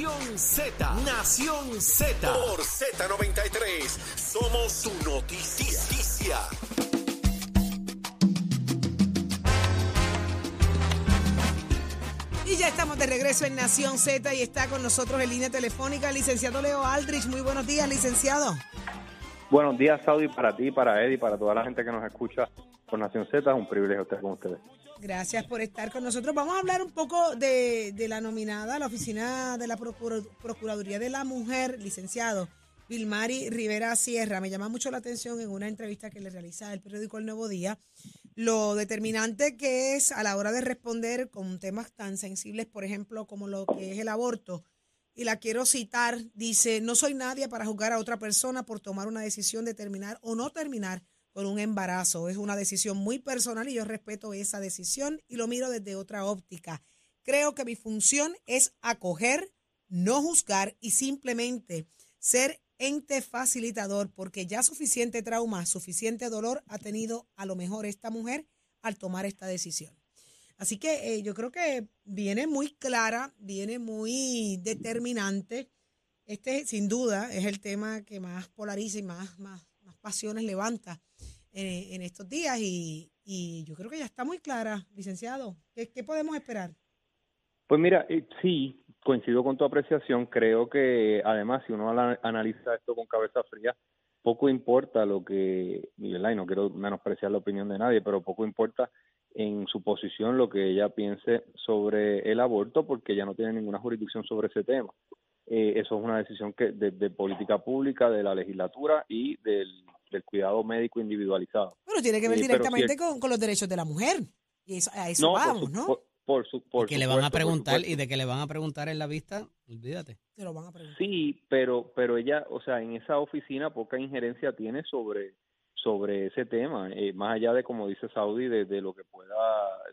Nación Z, Nación Z. Por Z93, somos su noticia. Y ya estamos de regreso en Nación Z y está con nosotros en línea telefónica el licenciado Leo Aldrich. Muy buenos días, licenciado. Buenos días, Saudi, para ti, para Eddie, para toda la gente que nos escucha por Nación Z. Es un privilegio estar con ustedes. Gracias por estar con nosotros. Vamos a hablar un poco de, de la nominada a la oficina de la Procura- Procuraduría de la Mujer, licenciado Vilmari Rivera Sierra. Me llama mucho la atención en una entrevista que le realiza el periódico El Nuevo Día lo determinante que es a la hora de responder con temas tan sensibles, por ejemplo, como lo que es el aborto. Y la quiero citar, dice, no soy nadie para juzgar a otra persona por tomar una decisión de terminar o no terminar con un embarazo. Es una decisión muy personal y yo respeto esa decisión y lo miro desde otra óptica. Creo que mi función es acoger, no juzgar y simplemente ser ente facilitador porque ya suficiente trauma, suficiente dolor ha tenido a lo mejor esta mujer al tomar esta decisión. Así que eh, yo creo que viene muy clara, viene muy determinante. Este, sin duda, es el tema que más polariza y más, más pasiones levanta eh, en estos días. Y, y yo creo que ya está muy clara, licenciado. ¿Qué, podemos esperar? Pues mira, eh, sí, coincido con tu apreciación. Creo que además, si uno analiza esto con cabeza fría, poco importa lo que, y no quiero menospreciar la opinión de nadie, pero poco importa en su posición lo que ella piense sobre el aborto, porque ella no tiene ninguna jurisdicción sobre ese tema. Eh, eso es una decisión que de política pública, de la legislatura y del, del cuidado médico individualizado. Bueno, tiene que ver Eh, directamente con, con los derechos de la mujer. Y eso, a eso No, por vamos, su- ¿no? por- por su- por que le van a preguntar y de que le van a preguntar en la vista, olvídate. Te lo van a preguntar. Sí, pero pero ella, o sea, en esa oficina poca injerencia tiene sobre sobre ese tema, eh, más allá de como dice Saudi de, de lo que pueda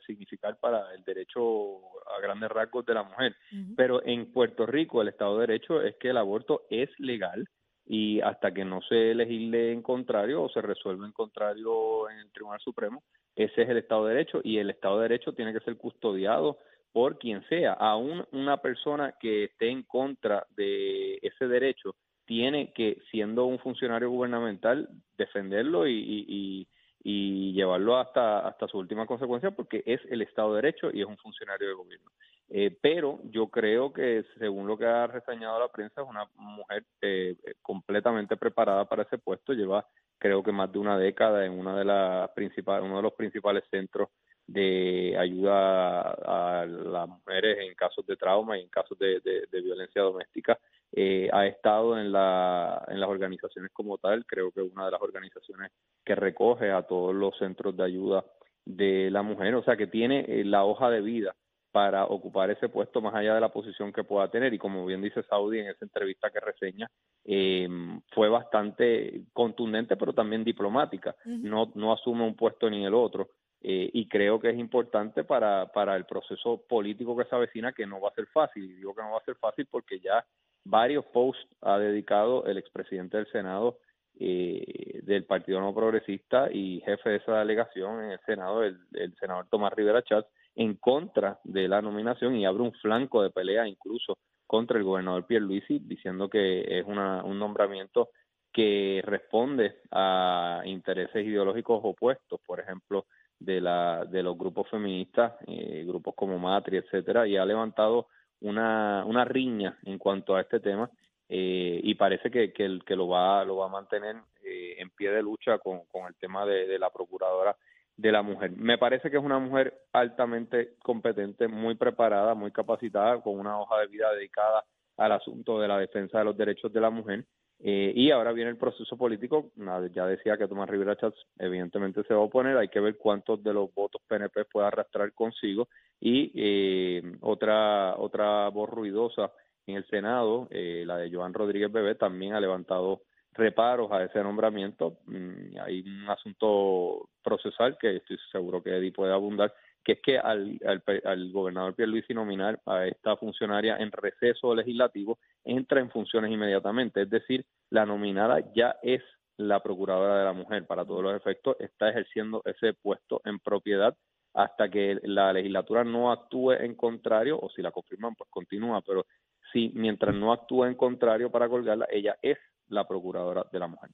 significar para el derecho a grandes rasgos de la mujer. Pero en Puerto Rico el Estado de Derecho es que el aborto es legal y hasta que no se legisle en contrario o se resuelva en contrario en el Tribunal Supremo, ese es el Estado de Derecho y el Estado de Derecho tiene que ser custodiado por quien sea, aún una persona que esté en contra de ese derecho tiene que, siendo un funcionario gubernamental, defenderlo y, y, y- llevarlo hasta, hasta su última consecuencia porque es el Estado de Derecho y es un funcionario de gobierno. Eh, pero yo creo que, según lo que ha reseñado la prensa, es una mujer eh, eh, completamente preparada para ese puesto. Lleva, creo que más de una década en una de las principales, uno de los principales centros de ayuda a, a las mujeres en casos de trauma y en casos de, de- de violencia doméstica. Eh, ha estado en, la, en las organizaciones como tal, creo que es una de las organizaciones que recoge a todos los centros de ayuda de la mujer, o sea que tiene eh, la hoja de vida para ocupar ese puesto más allá de la posición que pueda tener. Y como bien dice Saudi en esa entrevista que reseña eh, fue bastante contundente pero también diplomática. No no asume un puesto ni el otro eh, y creo que es importante para para el proceso político que se avecina que no va a ser fácil. Y digo que no va a ser fácil porque ya varios posts ha dedicado el expresidente del Senado eh, del Partido No Progresista y jefe de esa delegación en el Senado, el, senador Tomás Rivera Chávez, en contra de la nominación y abre un flanco de pelea incluso contra el gobernador Pierluisi, diciendo que es una, un nombramiento que responde a intereses ideológicos opuestos, por ejemplo, de la de los grupos feministas, eh, grupos como Matri, etcétera, y ha levantado una, una riña en cuanto a este tema eh, y parece que, que, el, que lo va lo va a mantener eh, en pie de lucha con, con el tema de, de la procuradora de la mujer. Me parece que es una mujer altamente competente, muy preparada, muy capacitada, con una hoja de vida dedicada al asunto de la defensa de los derechos de la mujer. Eh, y ahora viene el proceso político. Ya decía que Tomás Rivera Chats evidentemente se va a oponer. Hay que ver cuántos de los votos PNP puede arrastrar consigo. Y eh, otra otra voz ruidosa en el Senado, eh, la de Joan Rodríguez Bebé, también ha levantado reparos a ese nombramiento. Mm, hay un asunto procesal que estoy seguro que Eddie puede abundar, que es que al, al, al gobernador Pierluisi nominar a esta funcionaria en receso legislativo, entra en funciones inmediatamente. Es decir, la nominada ya es la procuradora de la mujer. Para todos los efectos, está ejerciendo ese puesto en propiedad hasta que la legislatura no actúe en contrario, o si la confirman, pues continúa, pero si mientras no actúe en contrario para colgarla, ella es la procuradora de la mujer.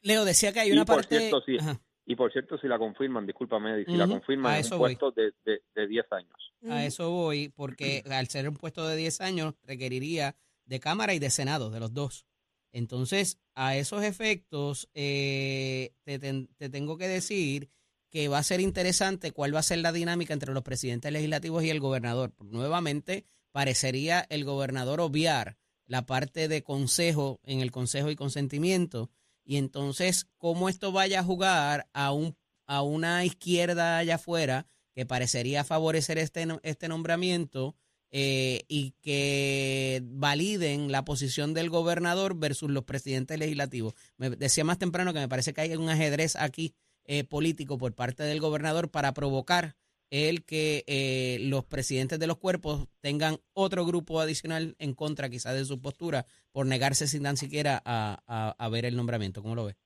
Leo decía que hay una y por parte... Cierto, si, y por cierto, si la confirman, discúlpame, si la confirman, es un puesto de, de, de 10 años. A eso voy, porque al ser un puesto de 10 años, requeriría de Cámara y de Senado, de los dos. Entonces, a esos efectos, eh, te, te, te, tengo que decir que va a ser interesante cuál va a ser la dinámica entre los presidentes legislativos y el gobernador. Nuevamente, parecería el gobernador obviar la parte de consejo en el consejo y consentimiento. Y entonces, cómo esto vaya a jugar a, un, a una izquierda allá afuera que parecería favorecer este, este nombramiento eh, y que validen la posición del gobernador versus los presidentes legislativos. Me decía más temprano que me parece que hay un ajedrez aquí eh, político por parte del gobernador para provocar el que eh, los presidentes de los cuerpos tengan otro grupo adicional en contra quizás de su postura por negarse sin tan siquiera a, a, ver el nombramiento. ¿Cómo lo ves?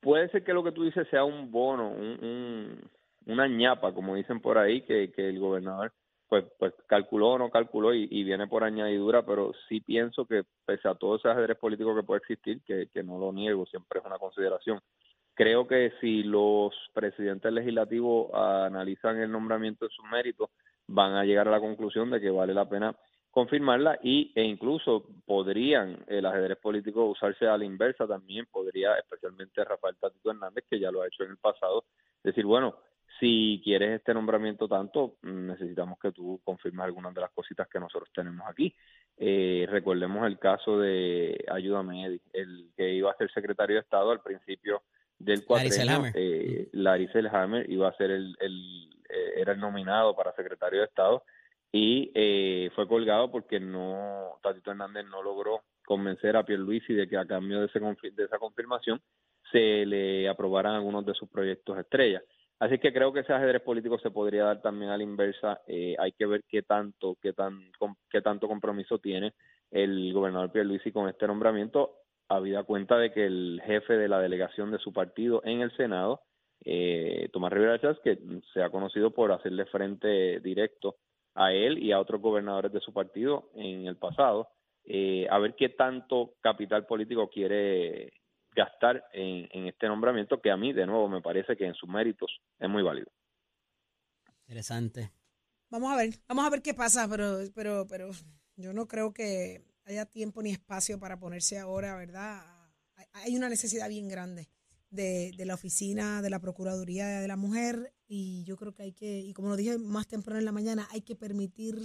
Puede ser que lo que tú dices sea un bono, un, un, una ñapa, como dicen por ahí, que, que el gobernador pues, pues calculó o no calculó y, y, viene por añadidura, pero sí pienso que pese a todo ese ajedrez político que puede existir, que, que no lo niego, siempre es una consideración, creo que si los presidentes legislativos analizan el nombramiento de sus méritos, van a llegar a la conclusión de que vale la pena confirmarla y, e incluso podrían el ajedrez político usarse a la inversa también, podría especialmente Rafael Tatito Hernández, que ya lo ha hecho en el pasado, decir, bueno, si quieres este nombramiento tanto, necesitamos que tú confirmes algunas de las cositas que nosotros tenemos aquí. Eh, recordemos el caso de Ayúdame, Eddie, el que iba a ser secretario de Estado al principio del cuatrenio, eh, Larry Selhammer iba a ser el, el eh, era el nominado para secretario de Estado y eh, fue colgado porque no Tatito Hernández no logró convencer a Pierluisi de que a cambio de, ese, de esa confirmación se le aprobaran algunos de sus proyectos estrellas. Así que creo que ese ajedrez político se podría dar también a la inversa. Eh, hay que ver qué tanto, qué tan, qué tanto compromiso tiene el gobernador Pierluisi con este nombramiento, habida cuenta de que el jefe de la delegación de su partido en el Senado, eh, Tomás Rivera Chávez, que se ha conocido por hacerle frente directo a él y a otros gobernadores de su partido en el pasado, eh, a ver qué tanto capital político quiere gastar en, en, este nombramiento que a mí, de nuevo, me parece que en sus méritos es muy válido. Interesante. Vamos a ver, vamos a ver qué pasa, pero, pero, pero yo no creo que haya tiempo ni espacio para ponerse ahora, ¿verdad? Hay una necesidad bien grande de, de la oficina de la Procuraduría de la Mujer y yo creo que hay que, y como lo dije más temprano en la mañana, hay que permitir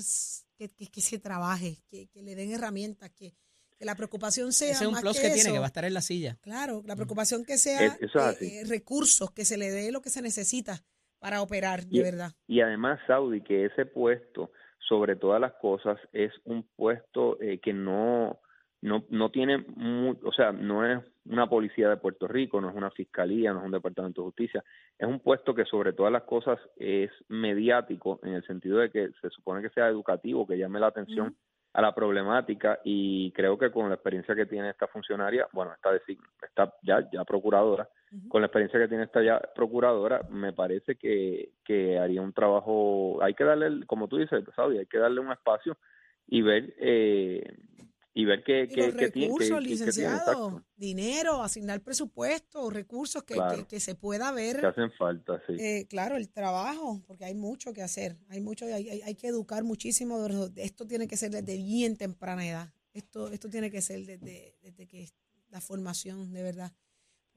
que, que, que se trabaje, que, que le den herramientas, que, que la preocupación sea Ese es un más plus que, que eso. tiene, que va a estar en la silla. Claro, la preocupación que sea Es- eso es eh, así. recursos, que se le dé lo que se necesita para operar, de Y- verdad. Y además, Saudi, que ese puesto, sobre todas las cosas, es un puesto eh, que no, no, no tiene, mu- o sea, no es una policía de Puerto Rico, no es una fiscalía, no es un departamento de justicia, es un puesto que sobre todas las cosas es mediático en el sentido de que se supone que sea educativo, que llame la atención. A la problemática y creo que con la experiencia que tiene esta funcionaria, bueno, esta, esta ya, ya procuradora, con la experiencia que tiene esta ya procuradora, me parece que, que haría un trabajo, hay que darle, como tú dices, Saudi, hay que darle un espacio y ver eh, y ver qué, Y qué, qué recursos, tiene, licenciado, dinero, asignar presupuesto, recursos que, Claro. que, que se pueda ver. que hacen falta, sí. Eh, claro, el trabajo, porque hay mucho que hacer, hay mucho, hay, hay, hay que educar muchísimo. de Esto tiene que ser desde bien temprana edad. Esto, esto tiene que ser desde, desde que la formación, de verdad.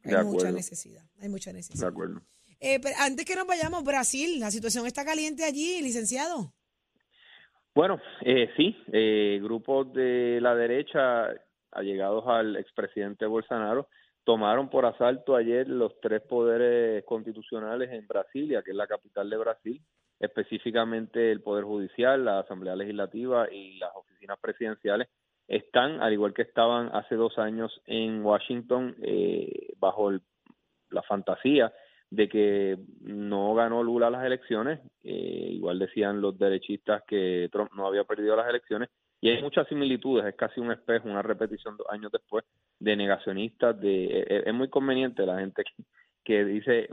Hay De mucha necesidad, hay mucha de necesidad. acuerdo. Eh, pero antes que nos vayamos, Brasil, la situación está caliente allí, licenciado. Bueno, eh, sí, eh, grupos de la derecha allegados al expresidente Bolsonaro tomaron por asalto ayer los tres poderes constitucionales en Brasilia, que es la capital de Brasil, específicamente el Poder Judicial, la Asamblea Legislativa y las oficinas presidenciales, están, al igual que estaban hace dos años en Washington, eh, bajo la fantasía de que no ganó Lula las elecciones, eh, igual decían los derechistas que Trump no había perdido las elecciones, y hay muchas similitudes, es casi un espejo, una repetición dos años después de negacionistas, de e, e, es, muy conveniente la gente que, que dice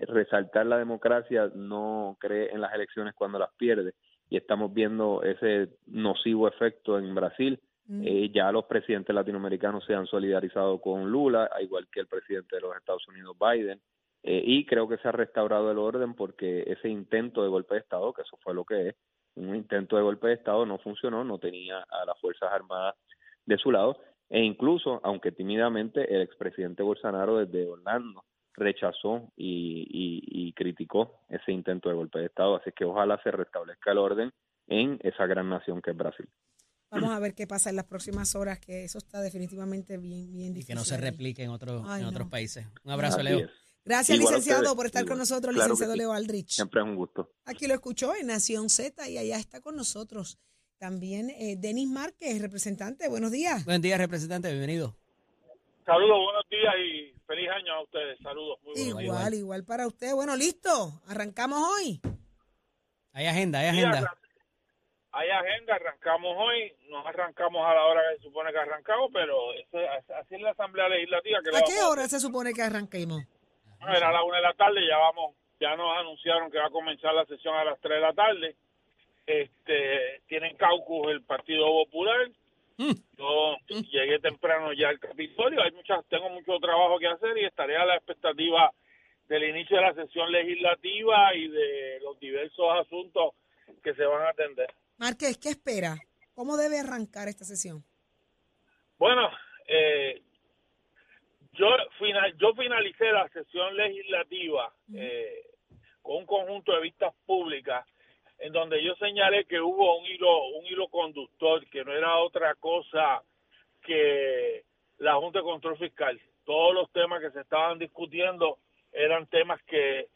resaltar la democracia no cree en las elecciones cuando las pierde y estamos viendo ese nocivo efecto en Brasil. Mm. Eh, ya los presidentes latinoamericanos se han solidarizado con Lula, igual que el presidente de los Estados Unidos, Biden, eh, y creo que se ha restaurado el orden porque ese intento de golpe de Estado, que eso fue lo que es, un intento de golpe de Estado no funcionó, no tenía a las Fuerzas Armadas de su lado, e incluso, aunque tímidamente, el expresidente Bolsonaro desde Orlando rechazó y, criticó ese intento de golpe de Estado. Así que ojalá se restablezca el orden en esa gran nación que es Brasil. Vamos a ver qué pasa en las próximas horas, que eso está definitivamente bien, bien difícil. Y que no se replique en, otros en otros países. Un abrazo, Leo. Gracias, licenciado, por estar con nosotros, licenciado Leo Aldrich. Siempre es un gusto. Aquí lo escuchó en Nación Z y allá está con nosotros también eh, Denis Márquez, representante. Buenos días. Buenos días, representante. Bienvenido. Saludos, buenos días y feliz año a ustedes. Saludos. Muy igual, igual, para usted. Bueno, listo. Arrancamos hoy. Hay agenda, hay agenda. Hay agenda, arrancamos hoy. No arrancamos a la hora que se supone que arrancamos, pero así es la Asamblea Legislativa. Que ¿A qué hora se supone que arranquemos? Bueno, era a la una de la tarde, ya vamos, ya nos anunciaron que va a comenzar la sesión a las tres de la tarde. Este, tienen caucus el Partido Popular Mm. Yo llegué temprano ya al Capitolio, hay muchas, tengo mucho trabajo que hacer y estaré a la expectativa del inicio de la sesión legislativa y de los diversos asuntos que se van a atender. Márquez, ¿qué espera? ¿Cómo debe arrancar esta sesión? Bueno, eh, yo, final, yo finalicé la sesión legislativa eh, con un conjunto de vistas públicas en donde yo señalé que hubo un hilo, un hilo conductor, que no era otra cosa que la Junta de Control Fiscal. Todos los temas que se estaban discutiendo eran temas que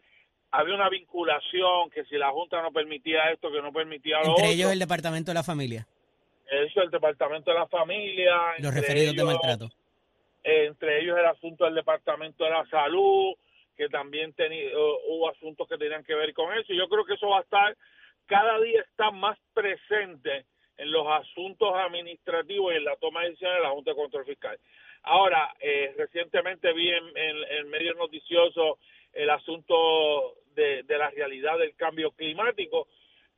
había una vinculación, que si la Junta no permitía esto, que no permitía lo Entre ellos el Departamento de la Familia. Eso, el Departamento de la Familia. Los referidos de maltrato. Entre ellos el asunto del Departamento de la Salud, que también tenía, hubo asuntos que tenían que ver con eso. Y yo creo que eso va a estar cada día está más presente en los asuntos administrativos y en la toma de decisiones de la Junta de Control Fiscal. Ahora, eh, recientemente vi en, en, medios noticiosos el asunto de, la realidad del cambio climático.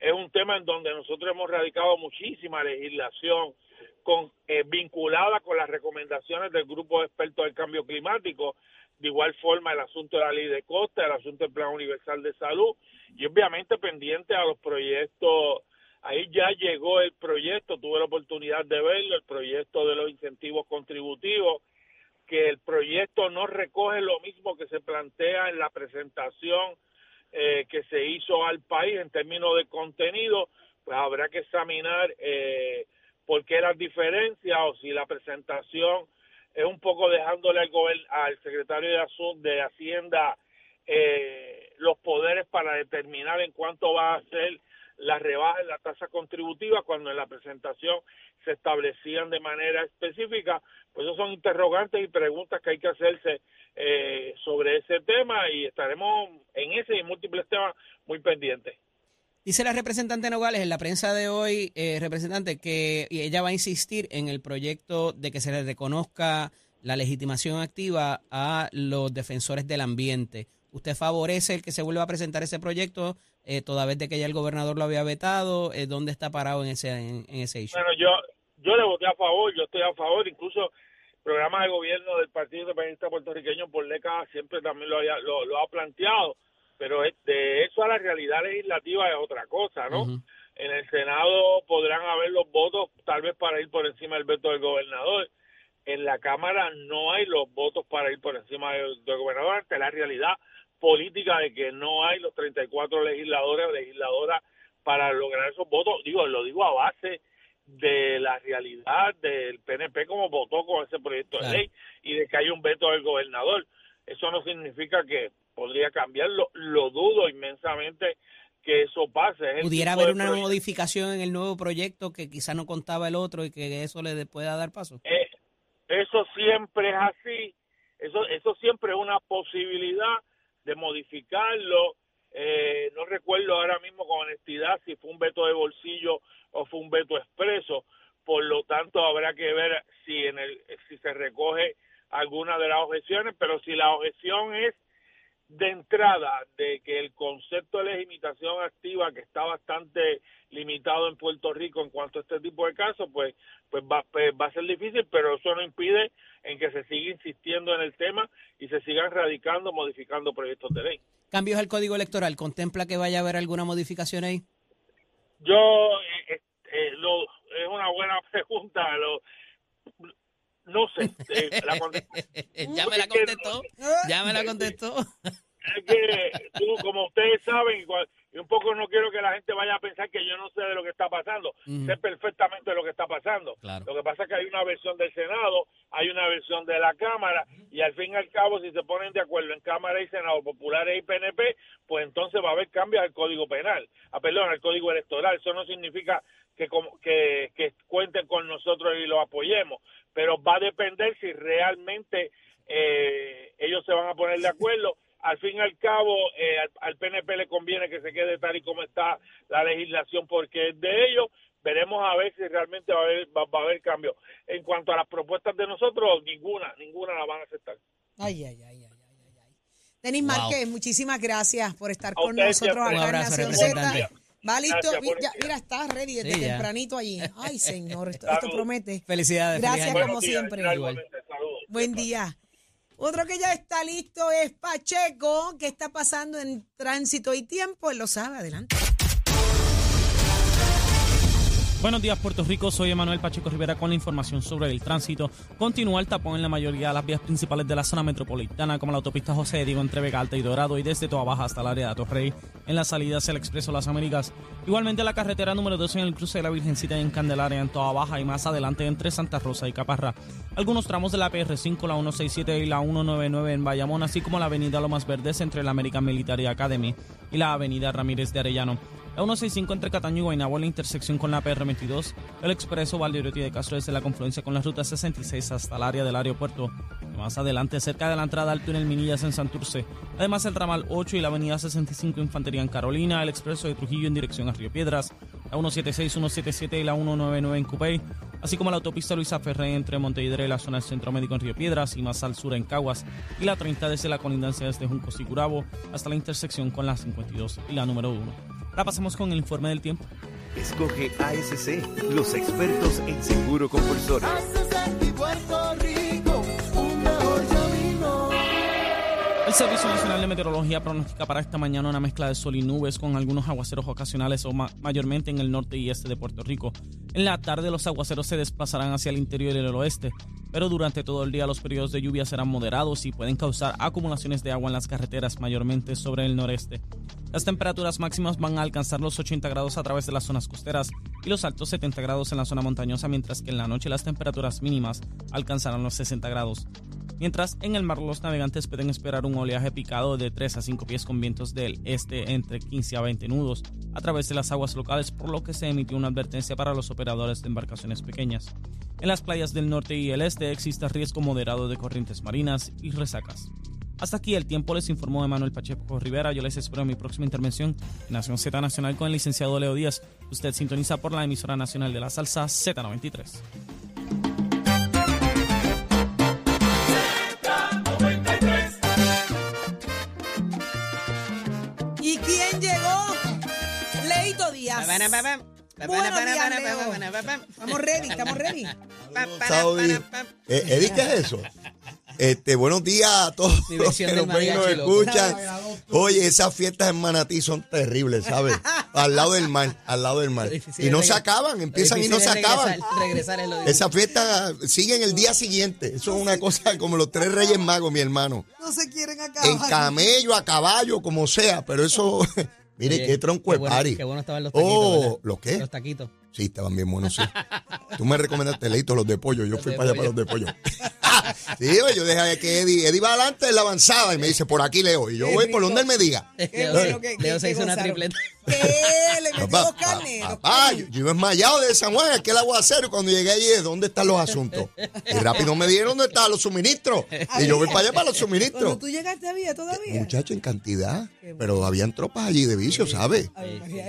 Es un tema en donde nosotros hemos radicado muchísima legislación con, eh, vinculada con las recomendaciones del grupo de expertos del cambio climático de igual forma el asunto de la ley de costa, el asunto del plan universal de salud y obviamente pendiente a los proyectos. Ahí ya llegó el proyecto, tuve la oportunidad de verlo, el proyecto de los incentivos contributivos, que el proyecto no recoge lo mismo que se plantea en la presentación eh, que se hizo al país en términos de contenido, pues habrá que examinar eh, por qué las diferencias o si la presentación es un poco dejándole al, al secretario de, de Hacienda eh, los poderes para determinar en cuánto va a ser la rebaja en la tasa contributiva cuando en la presentación se establecían de manera específica. Pues esos son interrogantes y preguntas que hay que hacerse eh, sobre ese tema y estaremos en ese y múltiples temas muy pendientes. Dice la representante Nogales en la prensa de hoy, eh, representante, que ella va a insistir en el proyecto de que se le reconozca la legitimación activa a los defensores del ambiente. ¿Usted favorece el que se vuelva a presentar ese proyecto eh, toda vez de que ya el gobernador lo había vetado? Eh, ¿Dónde está parado en ese, en, ese Bueno, yo, yo le voté a favor, yo estoy a favor, incluso el programa de gobierno del Partido Independiente Puertorriqueño por décadas siempre también lo, lo ha planteado pero de eso a la realidad legislativa es otra cosa, ¿no? En el Senado podrán haber los votos tal vez para ir por encima del veto del gobernador. En la Cámara no hay los votos para ir por encima del, gobernador ante la realidad política de que no hay los 34 legisladores o legisladoras para lograr esos votos. Digo, lo digo a base de la realidad del PNP como votó con ese proyecto de ley y de que hay un veto del gobernador. Eso no significa que podría cambiarlo. Lo dudo inmensamente que eso pase. Es ¿Pudiera haber una proyecto- modificación en el nuevo proyecto que quizá no contaba el otro y que eso le pueda dar paso? Eh, eso siempre es así, eso, eso siempre es una posibilidad de modificarlo. Eh, no recuerdo ahora mismo con honestidad si fue un veto de bolsillo o fue un veto expreso. Por lo tanto, habrá que ver si en el si se recoge alguna de las objeciones, pero si la objeción es de entrada de que el concepto de legitimación activa que está bastante limitado en Puerto Rico en cuanto a este tipo de casos, pues pues va, pues va a ser difícil, pero eso no impide en que se siga insistiendo en el tema y se sigan radicando, modificando proyectos de ley. ¿Cambios al código electoral? ¿Contempla que vaya a haber alguna modificación ahí? Yo, eh, eh, lo, es una buena pregunta, lo, no sé. eh, la ya me la contestó. Ya me la contestó. es que tú, como ustedes saben, y cua- y un poco no quiero que la gente vaya a pensar que yo no sé de lo que está pasando. Sé perfectamente de lo que está pasando. Claro. Lo que pasa es que hay una versión del Senado, hay una versión de la Cámara, y al fin y al cabo, si se ponen de acuerdo en Cámara y Senado, populares y PNP, pues entonces va a haber cambios al Código Penal, a perdón, al Código Electoral. Eso no significa que, como- que, que cuenten con nosotros y lo apoyemos, pero va a depender si realmente eh, ellos se van a poner de acuerdo. Al fin y al cabo, eh, al, al PNP le conviene que se quede tal y como está la legislación porque es de ellos. Veremos a ver si realmente va a haber, va, va a haber cambio. En cuanto a las propuestas de nosotros, ninguna, ninguna la van a aceptar. Ay, ay, ay, ay, ay, ay, ay. Denis Wow. Márquez, muchísimas gracias por estar A con nosotros acá en Nación. Z. Va listo, ya, mira, está ready desde Sí, tempranito allí. Ay, señor, esto, esto promete. Felicidades. Gracias, como días, siempre. Buen día. Otro que ya está listo es Pacheco. ¿Qué está pasando en tránsito y tiempo? Él lo sabe. Adelante. Buenos días, Puerto Rico. Soy Emanuel Pacheco Rivera con la información sobre el tránsito. Continúa el tapón en la mayoría de las vías principales de la zona metropolitana, como la autopista José de Diego entre Vega Alta y Dorado y desde Toa Baja hasta el área de Atorrey, en la salida hacia el Expreso Las Américas. Igualmente la carretera número 12 en el cruce de la Virgencita en Candelaria en Toa Baja y más adelante entre Santa Rosa y Caparra. Algunos tramos de la PR5, la 167 y la 199 en Bayamón, así como la avenida Lomas Verdes entre la American Military Academy y la avenida Ramírez de Arellano. La 165 entre Cataño y Guaynabo en la intersección con la PR22, el expreso Valderotti de Castro desde la confluencia con la ruta 66 hasta el área del aeropuerto. Más adelante, cerca de la entrada al túnel Minillas en Santurce. Además, el ramal 8 y la avenida 65 Infantería en Carolina, el expreso de Trujillo en dirección a Río Piedras, la 176, 177 y la 199 en Cupey, así como la autopista Luisa Ferré entre Montevideo y la zona del Centro Médico en Río Piedras y más al sur en Caguas, y la 30 desde la colindancia desde Juncos y Curabo hasta la intersección con la 52 y la número 1. Ahora pasemos con el informe del tiempo. Escoge ASC, los expertos en seguro compulsorio. El Servicio Nacional de Meteorología pronostica para esta mañana una mezcla de sol y nubes con algunos aguaceros ocasionales o ma- mayormente en el norte y este de Puerto Rico. En la tarde los aguaceros se desplazarán hacia el interior y el oeste, pero durante todo el día los periodos de lluvia serán moderados y pueden causar acumulaciones de agua en las carreteras, mayormente sobre el noreste. Las temperaturas máximas van a alcanzar los 80 grados a través de las zonas costeras y los altos 70 grados en la zona montañosa, mientras que en la noche las temperaturas mínimas alcanzarán los 60 grados. Mientras en el mar los navegantes pueden esperar un oleaje picado de 3 a 5 pies con vientos del este entre 15 a 20 nudos a través de las aguas locales, por lo que se emitió una advertencia para los operadores de embarcaciones pequeñas. En las playas del norte y el este existe riesgo moderado de corrientes marinas y resacas. Hasta aquí el tiempo, les informó Emanuel Pacheco Rivera. Yo les espero en mi próxima intervención en Nación Z Nacional con el licenciado Leo Díaz. Usted sintoniza por la emisora nacional de la salsa Z93. Estamos ready, estamos ready. Saudi. Eh, Eddie, ¿qué es eso? Este, buenos días a todos los que nos ven y nos escuchan. Oye, esas fiestas en Manatí son terribles, ¿sabes? al lado del mar, al lado del mar. Y no se acaban, empiezan y no se acaban. Esas fiestas siguen el día siguiente. Eso es una cosa como los tres reyes magos, mi hermano. No se quieren acabar. En camello, a caballo, como sea, pero eso, mire, Oye, qué tronco de bueno- party. Qué bueno estaban los taquitos. Oh, ¿verdad? ¿los qué? Los taquitos. Sí, estaban bien buenos, sí. Tú me recomendaste, Leito, los de pollo. Yo Los fui para allá para los de pollo. Sí, yo dejé que Eddie, Eddie va adelante en la avanzada y me dice, por aquí Leo. Y yo voy por donde él me diga. Que- Leo que- se hizo una tripleta. ¿Qué? Le metió dos carnes. carnes. yo, yo iba enmayado de San Juan, aquel aguacero, cuando llegué allí, ¿dónde están los asuntos? Y rápido me dijeron dónde estaban los suministros. Y yo voy para allá para los Cuando suministros. tú llegaste había todavía. Muchacho, en cantidad. Pero habían tropas allí de vicio, ¿sabes?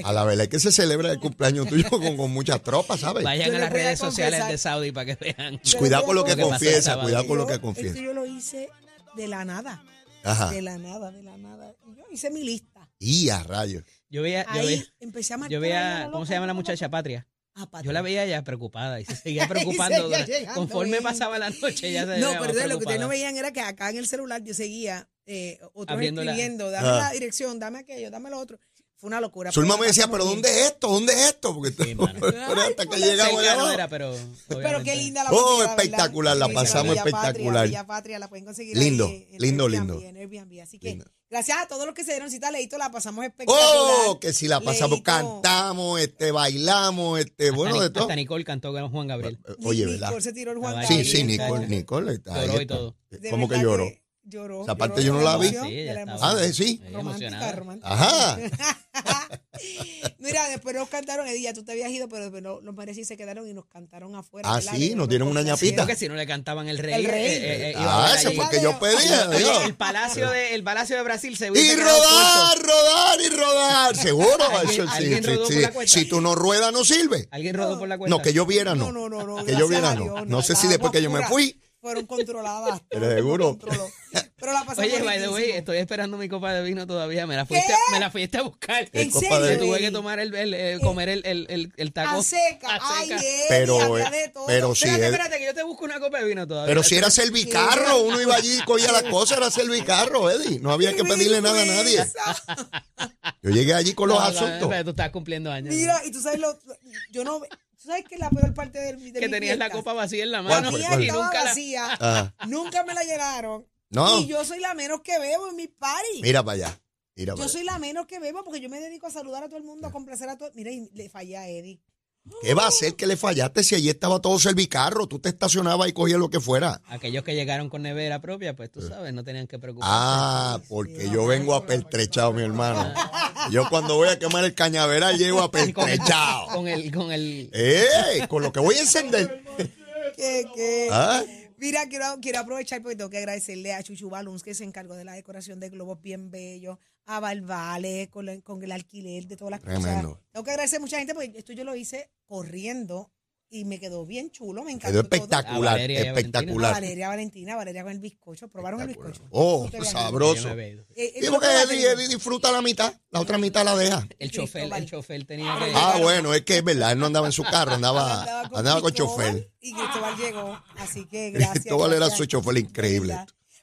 A la verdad es que se celebra el cumpleaños tuyo con, con muchas tropas, ¿sabes? Vayan Yo a las redes sociales de Saudi para que vean. Yo Cuidado con lo que confiesa, cuidado con lo que Yo- confiesa. Esto yo lo hice de la nada. Ajá. De la nada, de la nada. Y Yo hice mi lista. Y a rayos. Yo veía, yo Ahí veía, empecé a marcar. yo ahí, veía ¿cómo se llama la muchacha. Patria? Ah, Patria. Yo la veía ya preocupada y se seguía preocupando. seguía durante- llegando, conforme bien. pasaba la noche, ya se No, veía pero más lo que ustedes no veían era que acá en el celular yo seguía eh, otros escribiendo, dame Ah. la dirección, dame aquello, dame lo otro. Fue una locura. Zulma me decía, pero. ¿dónde es esto? ¿Dónde es esto? Porque Sí, mano. pero hasta que Ay, llegamos allá no era, pero, Pero qué linda la Oh, espectacular, la Sí, pasamos Villa Patria, espectacular. Villa Patria, la pueden conseguir Lindo, ahí en lindo, Airbnb, lindo. en Airbnb. Así que Lindo. gracias a todos los que se dieron cita, Leito, la pasamos espectacular. Oh, que si la pasamos, Leito. cantamos, este, bailamos, este, Hasta bueno, Ni- de todo. Hasta Nicole cantó con Juan Gabriel. Oye, Nicole ¿verdad? se tiró el Juan Sí, Gabriel, sí, muchacho. Nicole, Nicole. Lloró y todo. De ¿Cómo que verdad lloró? Lloró. Esa parte yo no la vi. Sí, la. Ah, de- sí. Romántica, emocionada. romántica. Ajá. Mira, después nos cantaron, Edith, ya tú te habías ido, pero después no- los mariachis se quedaron y nos cantaron afuera. Ah, sí, nos dieron una ñapita. Porque si no le cantaban el rey. El rey. eh, eh, eh, iba Ah, allí. fue que yo pedí. Oye, adiós. el palacio de el palacio de Brasil se Y rodar, rodar y rodar. Seguro. ¿Alguien- Eso sí, alguien sí, rodó sí. por la cuenta? Si tú no ruedas, no sirve. Alguien rodó por la cuenta. No, que yo viera, no. No, no, no, no. Que yo viera, no. No sé si después que yo me fui. Fueron controladas. Pero seguro. controló. Pero la pasamos Oye, by the way, estoy esperando mi copa de vino todavía. Me la fuiste, ¿Qué? me la fuiste a buscar. ¿En copa serio? de- Yo tuve que tomar el, el- el- comer el, el, el, el taco. A seca. a Ay, seca. Pero, eh, de todo. pero sí, Espérate, es- espérate, que yo te busco una copa de vino todavía. Pero si era servicarro, uno iba allí y cogía las cosas, era servicarro, Eddie. No había que pedirle nada a nadie. Yo llegué allí con los No, asuntos. pero tú estás cumpliendo años. Mira, y tú sabes lo. Yo no. Tú sabes que la peor parte de, de que mi tenías la copa vacía en la ¿Cuál mano. fue? mía ¿Cuál? Y nunca vacía. Ajá. Nunca me la llegaron. No. Y yo soy la menos que bebo en mis parties. Mira para allá. Mira para Yo allá. soy la menos que bebo porque yo me dedico a saludar a todo el mundo, a complacer a todo. Mira, y le fallé a Eddie. ¿Qué va a hacer que le fallaste si allí estaba todo servicarro? Tú te estacionabas y cogías lo que fuera. Aquellos que llegaron con nevera propia, pues tú sabes, no tenían que preocuparse. Ah, porque yo vengo apertrechado, mi hermano. Yo cuando voy a quemar el cañaveral llego apertrechado. con el, con el, ¡Eh! Con lo que voy a encender. ¿Qué, qué? ¿Ah? Mira, quiero, quiero aprovechar porque tengo que agradecerle a Chuchu Balloons que se encargó de la decoración de globos bien bellos, a Valvale con, con el alquiler de todas las Tremendo. cosas. Tengo que agradecer a mucha gente porque esto yo lo hice corriendo y me quedó bien chulo, me encantó. Quedó espectacular, Valeria y a A espectacular. Valeria, Valentina, Valeria con el bizcocho. ¿Probaron el bizcocho? Oh, No sabroso. Eh, eh, porque probaste Eddie, disfruta la mitad, la otra mitad la deja. El chofer, el chofer tenía que... Ah, bueno, es que es verdad, él no andaba en su carro, andaba, andaba con Cristóbal chofer. Y Cristóbal llegó, así que gracias. Cristóbal era su chofer increíble.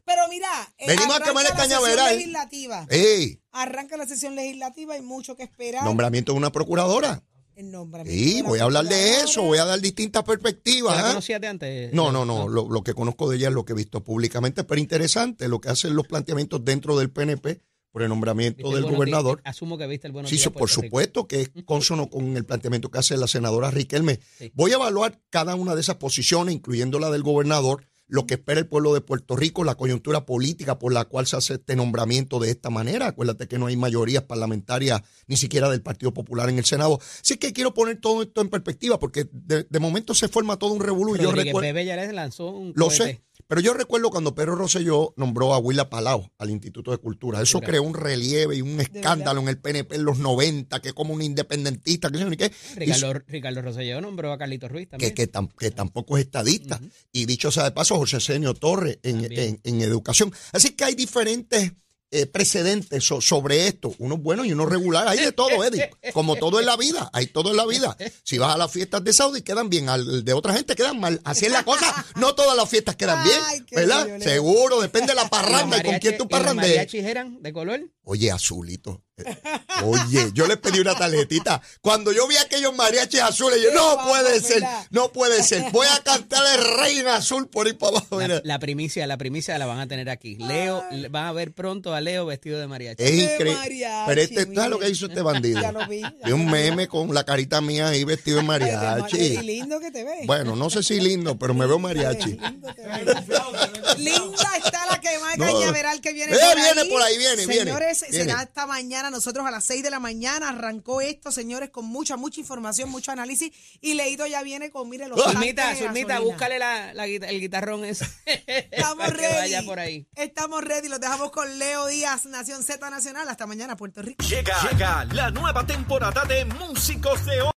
Pero mira, eh, Venimos a quemar el la sesión cañaveral. legislativa. ¡Ey! Arranca la sesión legislativa, hay mucho que esperar. Nombramiento de una procuradora. El nombramiento Sí, de la voy a hablar de eso, voy a dar distintas ¿Tú perspectivas. la conocías de antes? No, no, no. Lo, lo que conozco de ella es lo que he visto públicamente, pero interesante lo que hacen los planteamientos dentro del PNP por el nombramiento ¿Viste el del Gobernador. Días? Asumo que viste el Sí, por Rico. supuesto que es consono con el planteamiento que hace la senadora Riquelme. Sí. Voy a evaluar cada una de esas posiciones, incluyendo la del gobernador, lo que espera el pueblo de Puerto Rico, la coyuntura política por la cual se hace este nombramiento de esta manera. Acuérdate que no hay mayorías parlamentarias ni siquiera del Partido Popular en el Senado. Así que quiero poner todo esto en perspectiva porque de, de momento se forma todo un revolú. Rodríguez Bebe ya les lanzó un lo cohete. sé, pero yo recuerdo cuando Pedro Rosselló nombró a Willa Palau al Instituto de Cultura. Eso creó un relieve y un escándalo en el PNP en los 90, que como un independentista, que ni qué. Ricardo, Ricardo Rosselló nombró a Carlitos Ruiz también. que, que, tam- que tampoco es estadista. Y dicho sea de paso, José Senio Torres en, También. en- en educación. Así que hay diferentes eh, precedentes so- sobre esto, unos buenos y unos regulares. Hay de todo, Eddie. Como todo en la vida, hay todo en la vida. Si vas a las fiestas de Saudi, quedan bien. Al de otra gente quedan mal. Así es la cosa. No todas las fiestas quedan bien, Ay, ¿verdad? Seguro, depende de la ¿Y los parranda y con quién tú mariachi- y los mariachis eran de color? Oye, azulito. eh, Oye, yo le pedí una tarjetita. Cuando yo vi aquellos mariachis azules, yo, no puede ser, no puede ser. Voy a cantar el Reina Azul por ahí para abajo. La, primicia, la primicia la van a tener aquí. Leo, Ay. van a ver pronto a Leo vestido de mariachi. Es increíble. Pero este, mire. ¿sabes lo que hizo este bandido? Ya lo vi, ya Vi un meme con la carita mía ahí vestido de mariachi. lindo que te ves. Bueno, no sé si lindo, pero me veo mariachi. Lindo te ves. Linda está la que más No. cañaveral que viene Eh, por viene ahí. por ahí, viene, viene, Viene. será esta mañana, nosotros a las 6 de la mañana arrancó esto, señores, con mucha, mucha información, mucho análisis. Y Leído ya viene con, mire, los tanques Zulmita, Zulmita, búscale la, la el guitarrón ese. Estamos para que ready. vaya por ahí. Estamos ready. Los dejamos con Leo Díaz, Nación Z Nacional. Hasta mañana, Puerto Rico. Llega, llega la nueva temporada de Músicos de Hoy.